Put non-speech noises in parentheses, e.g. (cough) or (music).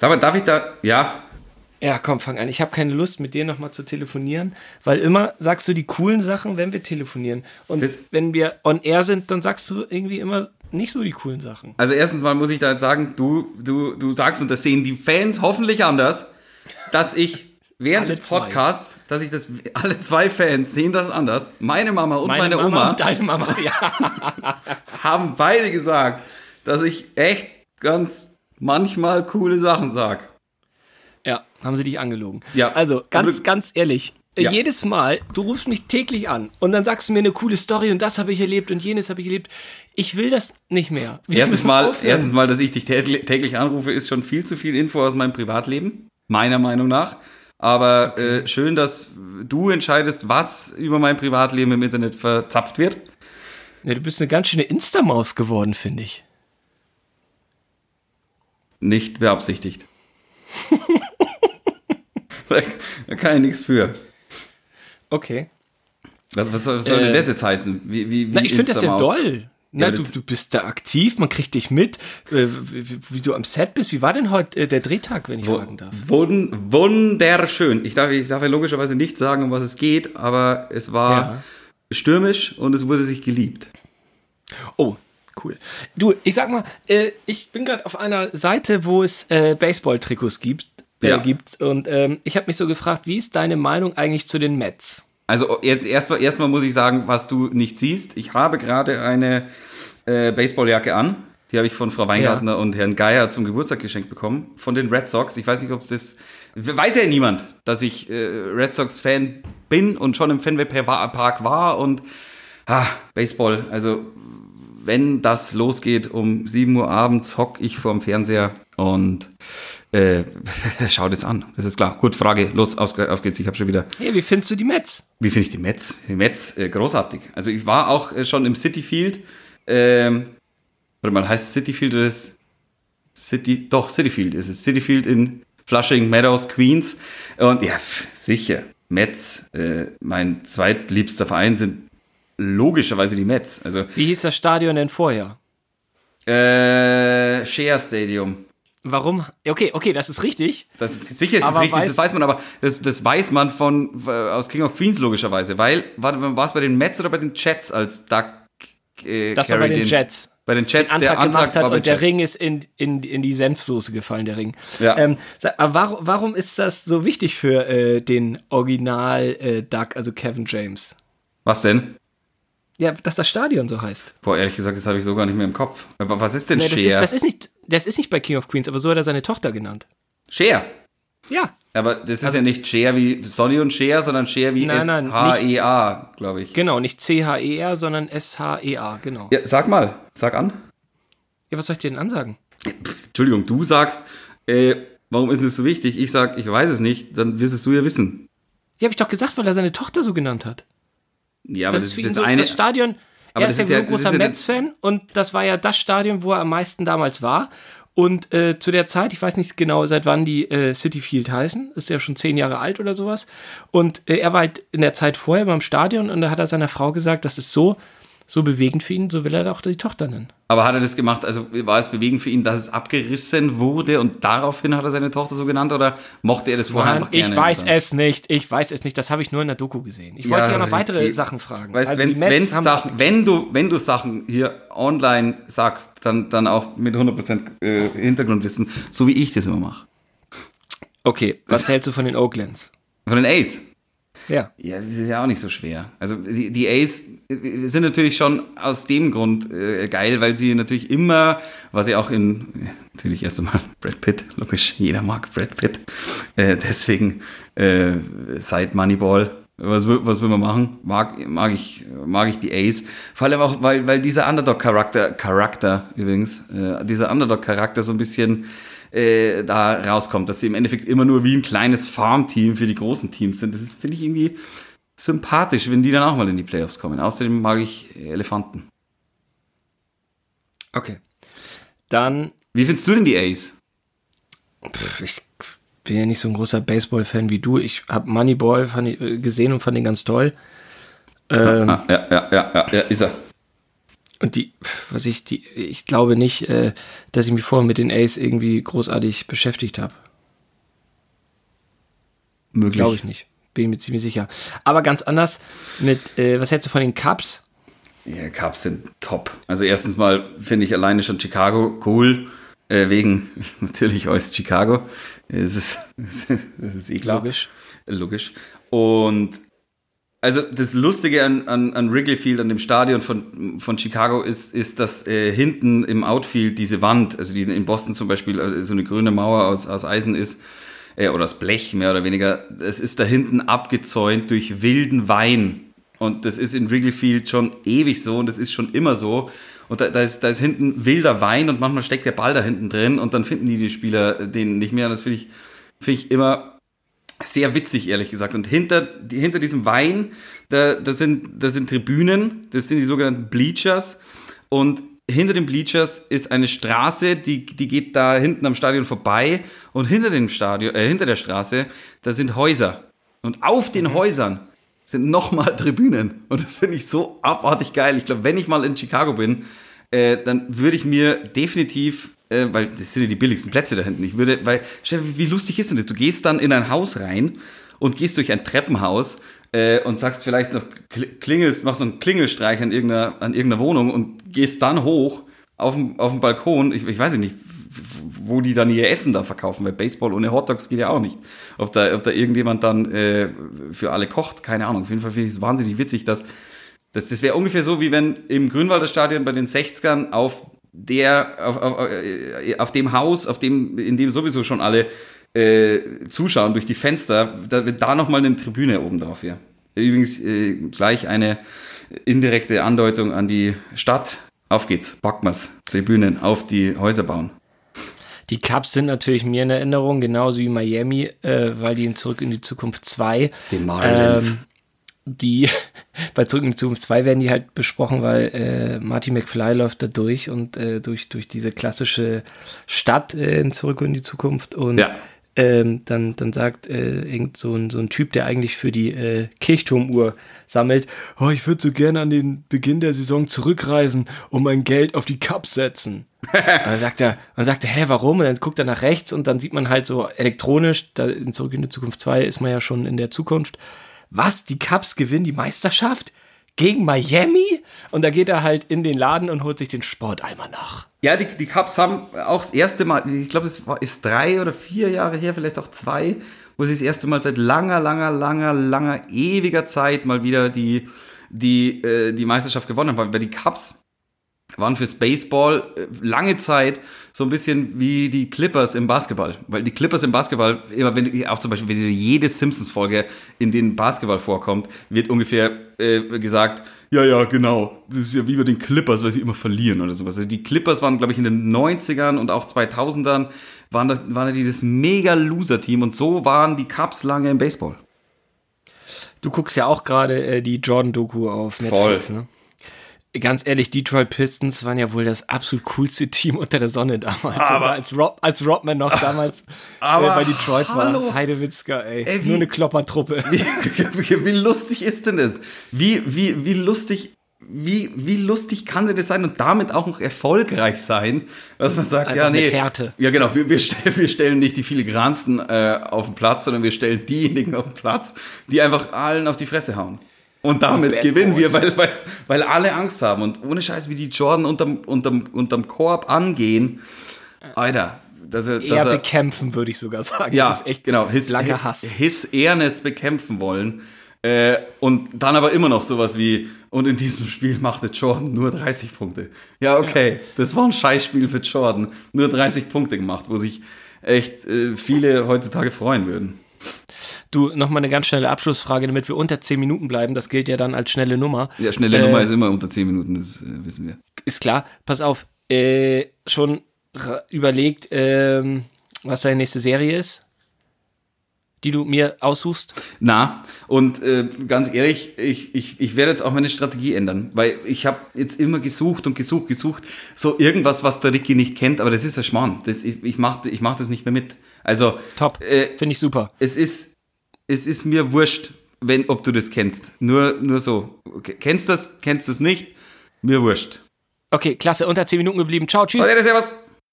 Sag mal, darf ich da, ja, Ja, komm, fang an. Ich habe keine Lust, mit dir nochmal zu telefonieren, weil immer sagst du die coolen Sachen, wenn wir telefonieren. Und Das- wenn wir on air sind, dann sagst du irgendwie immer nicht so die coolen Sachen. Also erstens mal muss ich da jetzt sagen, du, du, du sagst, und das sehen die Fans hoffentlich anders, dass ich während Alle des zwei. Podcasts, dass ich das, alle zwei Fans sehen das anders. Meine Mama und meine, Mama Oma und deine Mama, ja. (laughs) haben beide gesagt, dass ich echt ganz manchmal coole Sachen sag. Ja, haben sie dich angelogen. Ja. Also, ganz, Aber- ganz ehrlich. äh, Ja. Jedes Mal, du rufst mich täglich an und dann sagst du mir eine coole Story und das habe ich erlebt und jenes habe ich erlebt. Ich will das nicht mehr. Wir Erstens mal, aufhören. erstens mal, dass ich dich täglich, anrufe, ist schon viel zu viel Info aus meinem Privatleben, meiner Meinung nach. Aber äh, schön, dass du entscheidest, was über mein Privatleben im Internet verzapft wird. Ja, du bist eine ganz schöne Instamaus geworden, finde ich. Nicht beabsichtigt. (laughs) da, kann ich nichts für. Okay. Was, was soll, was soll denn Äh, das jetzt heißen? Wie, wie, wie Na, ich finde das ja doll. Na, Ja, du, du bist da aktiv, man kriegt dich mit, äh, wie, wie du am Set bist. Wie war denn heute äh, der Drehtag, wenn ich fragen darf? Wun wunderschön. Ich darf, ich darf ja logischerweise nicht sagen, um was es geht, aber es war Ja. stürmisch und es wurde sich geliebt. Oh, cool. Du, ich sag mal, äh, ich bin gerade auf einer Seite, wo es äh, Baseball-Trikots gibt. Äh, Ja. gibt und ähm, ich habe mich so gefragt, wie ist deine Meinung eigentlich zu den Mets? Also jetzt erstmal erstmal muss ich sagen, was du nicht siehst. Ich habe gerade eine äh, Baseballjacke an. Die habe ich von Frau Weingartner und Herrn Geier zum Geburtstag geschenkt bekommen. Von den Red Sox. Ich weiß nicht, ob das. Weiß ja niemand, dass ich äh, Red Sox-Fan bin und schon im Fenway Park war und ah, Baseball. Also, wenn das losgeht um 7 Uhr abends, hock ich vorm Fernseher und äh, (laughs) schau das an. Das ist klar. Gut, Frage. Los, auf, auf geht's. Ich habe schon wieder Hey, wie findest du die Mets? wie finde ich die Mets? Die Mets, äh, großartig. Also ich war auch äh, schon im City Field. Ähm, warte mal, heißt City Field oder ist City? Doch, City Field ist es. City Field in Flushing Meadows, Queens. Und ja, pf, sicher. Mets, äh, mein zweitliebster Verein sind logischerweise die Mets. Also Wie hieß das Stadion denn vorher? äh, Share Stadium. Warum? Okay, okay, das ist richtig. Das ist, sicher ist Aber richtig, weiß- das weiß man, aber das, das weiß man von äh, aus King of Queens logischerweise, weil war, war es bei den Mets oder bei den Jets als Doug äh, Das war bei Carey den Jets. Bei den Jets, Antrag, der Antrag gemacht hat und der Jets. Ring ist in, in, in die Senfsoße gefallen, der Ring. Ja. Ähm, aber warum, warum ist das so wichtig für äh, den Original äh, Duck, also Kevin James? Was denn? Ja, dass das Stadion so heißt. Boah, ehrlich gesagt, das habe ich so gar nicht mehr im Kopf. Aber was ist denn Nee, das, ist, Share? das, ist nicht, das ist nicht bei King of Queens, aber so hat er seine Tochter genannt. Share. Ja. Aber das ist ja nicht Share wie Sonny und Share, sondern Share wie S-H-E-A, glaube ich. Genau, nicht C-H-E-R, sondern S-H-E-A, genau. Ja. Ja, sag mal, sag an. was soll ich dir denn ansagen? Pff, Entschuldigung, du sagst, äh, warum ist es so wichtig? Ich sag, ich weiß es nicht, dann wirst du ja wissen. Ja, hab ich doch gesagt, weil er seine Tochter so genannt hat. Ja, aber Das, das, ist für ist ihn das so, eine. das Stadion, er ist ja ist ja- ein großer Mets-Fan und das war ja das Stadion, wo er am meisten damals war. Und äh, zu der Zeit, ich weiß nicht genau, seit wann die äh, City Field heißen, ist ja schon zehn Jahre alt oder sowas. Und äh, er war halt in der Zeit vorher beim Stadion und da hat er seiner Frau gesagt, das ist so, so bewegend für ihn, so will er auch die Tochter nennen. Aber hat er das gemacht, also war es bewegend für ihn, dass es abgerissen wurde und daraufhin hat er seine Tochter so genannt oder mochte er das vorher Mann, einfach gerne? ich weiß es nicht, ich weiß es nicht, das habe ich nur in der Doku gesehen. Ich wollte Ja, ja noch weitere okay. Sachen fragen. Weißt, Also wenn's, wenn's Sachen, wenn du, wenn du Sachen hier online sagst, dann, dann auch mit 100% äh, Hintergrundwissen, so wie ich das immer mache. Okay, was hältst du von den Oaklands? Von den Ace. Ja. Ja, das ist ja auch nicht so schwer. Also die, die Ace äh, sind natürlich schon aus dem Grund äh, geil, weil sie natürlich immer, was sie auch in, natürlich erst einmal (laughs) Brad Pitt, logisch, jeder mag Brad Pitt. Äh, deswegen äh, seit Moneyball, was, will- was will man machen? Mag, mag, ich, mag ich die Ace. Vor allem auch, weil, weil dieser Underdog-Charakter, Charakter übrigens, äh, dieser Underdog-Charakter so ein bisschen äh, da rauskommt, dass sie im Endeffekt immer nur wie ein kleines Farmteam für die großen Teams sind. Das ist, finde ich, irgendwie sympathisch, wenn die dann auch mal in die Playoffs kommen. Außerdem mag ich Elefanten. Okay. Dann Wie findest du denn die Ace? Pff, ich bin ja nicht so ein großer Baseball-Fan wie du. Ich habe Moneyball ich, äh, gesehen und fand ihn ganz toll. Ähm, Ah, ja, ja, ja, ja, ja, ist er. Und die, was ich, die, ich glaube nicht, äh, dass ich mich vorher mit den Ace irgendwie großartig beschäftigt habe. Möglich. Glaube ich nicht. Bin ich mir ziemlich sicher. Aber ganz anders mit, äh, was hältst du von den Cups? Ja, Cups sind top. Also erstens mal finde ich alleine schon Chicago cool. Äh, wegen (laughs) natürlich aus Chicago. (laughs) Es ist, es ist, es ist eh klar. Logisch. Logisch. Und also das Lustige an, an, an Wrigley Field, an dem Stadion von, von Chicago ist, ist, dass äh, hinten im Outfield diese Wand, also die in Boston zum Beispiel also so eine grüne Mauer aus, aus Eisen ist, äh, oder aus Blech mehr oder weniger, es ist da hinten abgezäunt durch wilden Wein. Und das ist in Wrigley Field schon ewig so und das ist schon immer so. Und da, da, ist, da ist hinten wilder Wein und manchmal steckt der Ball da hinten drin und dann finden die die Spieler den nicht mehr. Und das finde ich, finde ich immer sehr witzig, ehrlich gesagt. Und hinter, die, hinter diesem Wein, da, da, sind, da sind Tribünen, das sind die sogenannten Bleachers. Und hinter den Bleachers ist eine Straße, die, die geht da hinten am Stadion vorbei. Und hinter dem Stadion, äh, hinter der Straße, da sind Häuser. Und auf den mhm. Häusern sind nochmal Tribünen. Und das finde ich so abartig geil. Ich glaube, wenn ich mal in Chicago bin, äh, dann würde ich mir definitiv äh, weil das sind ja die billigsten Plätze da hinten. Ich würde, weil, wie lustig ist denn das? Du gehst dann in ein Haus rein und gehst durch ein Treppenhaus äh, und sagst vielleicht noch, klingelst, machst noch einen Klingelstreich an irgendeiner, an irgendeiner Wohnung und gehst dann hoch auf dem, auf dem Balkon. Ich, ich weiß nicht, wo die dann ihr Essen da verkaufen, weil Baseball ohne Hotdogs geht ja auch nicht. Ob da, ob da irgendjemand dann äh, für alle kocht, keine Ahnung. Auf jeden Fall finde ich es wahnsinnig witzig, dass das, das wäre ungefähr so, wie wenn im Grünwalder Stadion bei den 60ern auf der auf, auf, äh, auf dem Haus, auf dem, in dem sowieso schon alle äh, zuschauen durch die Fenster, da wird da nochmal eine Tribüne oben drauf hier. Übrigens äh, gleich eine indirekte Andeutung an die Stadt. Auf geht's, wir's. Tribünen auf die Häuser bauen. Die Cups sind natürlich mir in Erinnerung, genauso wie Miami, äh, weil die in Zurück in die Zukunft 2 den Marlins. Ähm, die (laughs) bei Zurück in die Zukunft 2 werden die halt besprochen, weil äh, Marty McFly läuft da durch und äh, durch, durch diese klassische Stadt äh, in Zurück in die Zukunft und ja. ähm, dann, dann sagt äh, irgend so ein, so ein Typ, der eigentlich für die äh, Kirchturmuhr sammelt, oh, ich würde so gerne an den Beginn der Saison zurückreisen und mein Geld auf die Cup setzen. (laughs) dann sagt er, dann sagt er, hä, warum? Und dann guckt er nach rechts und dann sieht man halt so elektronisch, da in Zurück in die Zukunft 2 ist man ja schon in der Zukunft, was, die Cubs gewinnen die Meisterschaft? Gegen Miami? Und da geht er halt in den Laden und holt sich den Sporteimer nach. Ja, die, die Cubs haben auch das erste Mal, ich glaube, das ist drei oder vier Jahre her, vielleicht auch zwei, wo sie das erste Mal seit langer, langer, langer, langer, ewiger Zeit mal wieder die, die, äh, die Meisterschaft gewonnen haben. Weil die Cubs waren fürs Baseball äh, lange Zeit so ein bisschen wie die Clippers im Basketball. Weil die Clippers im Basketball, immer wenn du, auch zum Beispiel, wenn jede Simpsons-Folge, in denen Basketball vorkommt, wird ungefähr äh, gesagt, ja, ja, genau, das ist ja wie bei den Clippers, weil sie immer verlieren oder sowas. Also die Clippers waren, glaube ich, in den 90ern und auch 2000ern, waren, da, waren die das mega Loser-Team und so waren die Cubs lange im Baseball. Du guckst ja auch gerade äh, die Jordan-Doku auf Netflix, Voll. ne? Ganz ehrlich, Detroit Pistons waren ja wohl das absolut coolste Team unter der Sonne damals. Aber als, Rob, als Rodman noch damals (laughs) aber äh, bei Detroit hallo. war. Heidewitzka, ey. ey wie, Nur eine Kloppertruppe. (laughs) Wie, wie, wie, lustig ist denn das? Wie, wie, wie lustig. Wie, wie lustig kann denn das sein und damit auch noch erfolgreich sein, dass man sagt, Einfach ja, nee. Härte. Ja, genau, wir, wir, stellen, wir stellen nicht die filigransten äh, auf den Platz, sondern wir stellen diejenigen auf den Platz, die einfach allen auf die Fresse hauen. Und damit Bad gewinnen Boys. wir, weil, weil, weil alle Angst haben. Und ohne Scheiß, wie die Jordan unterm, unterm, unterm Korb angehen. Alter. Dass er, Eher dass er, bekämpfen, würde ich sogar sagen. Ja, das ist echt genau. His, langer Hass. His Ehrness bekämpfen wollen. Äh, und dann aber immer noch sowas wie, und in diesem Spiel machte Jordan nur 30 Punkte. Ja, okay, ja. das war ein Scheißspiel für Jordan. Nur 30 Punkte gemacht, wo sich echt äh, viele heutzutage freuen würden. Du, nochmal eine ganz schnelle Abschlussfrage, damit wir unter 10 Minuten bleiben. Das gilt ja dann als schnelle Nummer. Ja, schnelle äh, Nummer ist immer unter 10 Minuten, das äh, wissen wir. Ist klar. Pass auf, äh, schon überlegt, ähm, was deine nächste Serie ist? Die du mir aussuchst? Na, und äh, ganz ehrlich, ich, ich, ich werde jetzt auch meine Strategie ändern, weil ich habe jetzt immer gesucht und gesucht, gesucht, so irgendwas, was der Ricky nicht kennt, aber das ist ein Schmarrn. Das, ich ich mache ich mach das nicht mehr mit. Also. Top. Äh, Finde ich super. Es ist, es ist mir wurscht, wenn, ob du das kennst. Nur, nur so. Kennst du das? Kennst du es nicht? Mir wurscht. Okay, klasse, unter 10 Minuten geblieben. Ciao, tschüss. Okay, servus.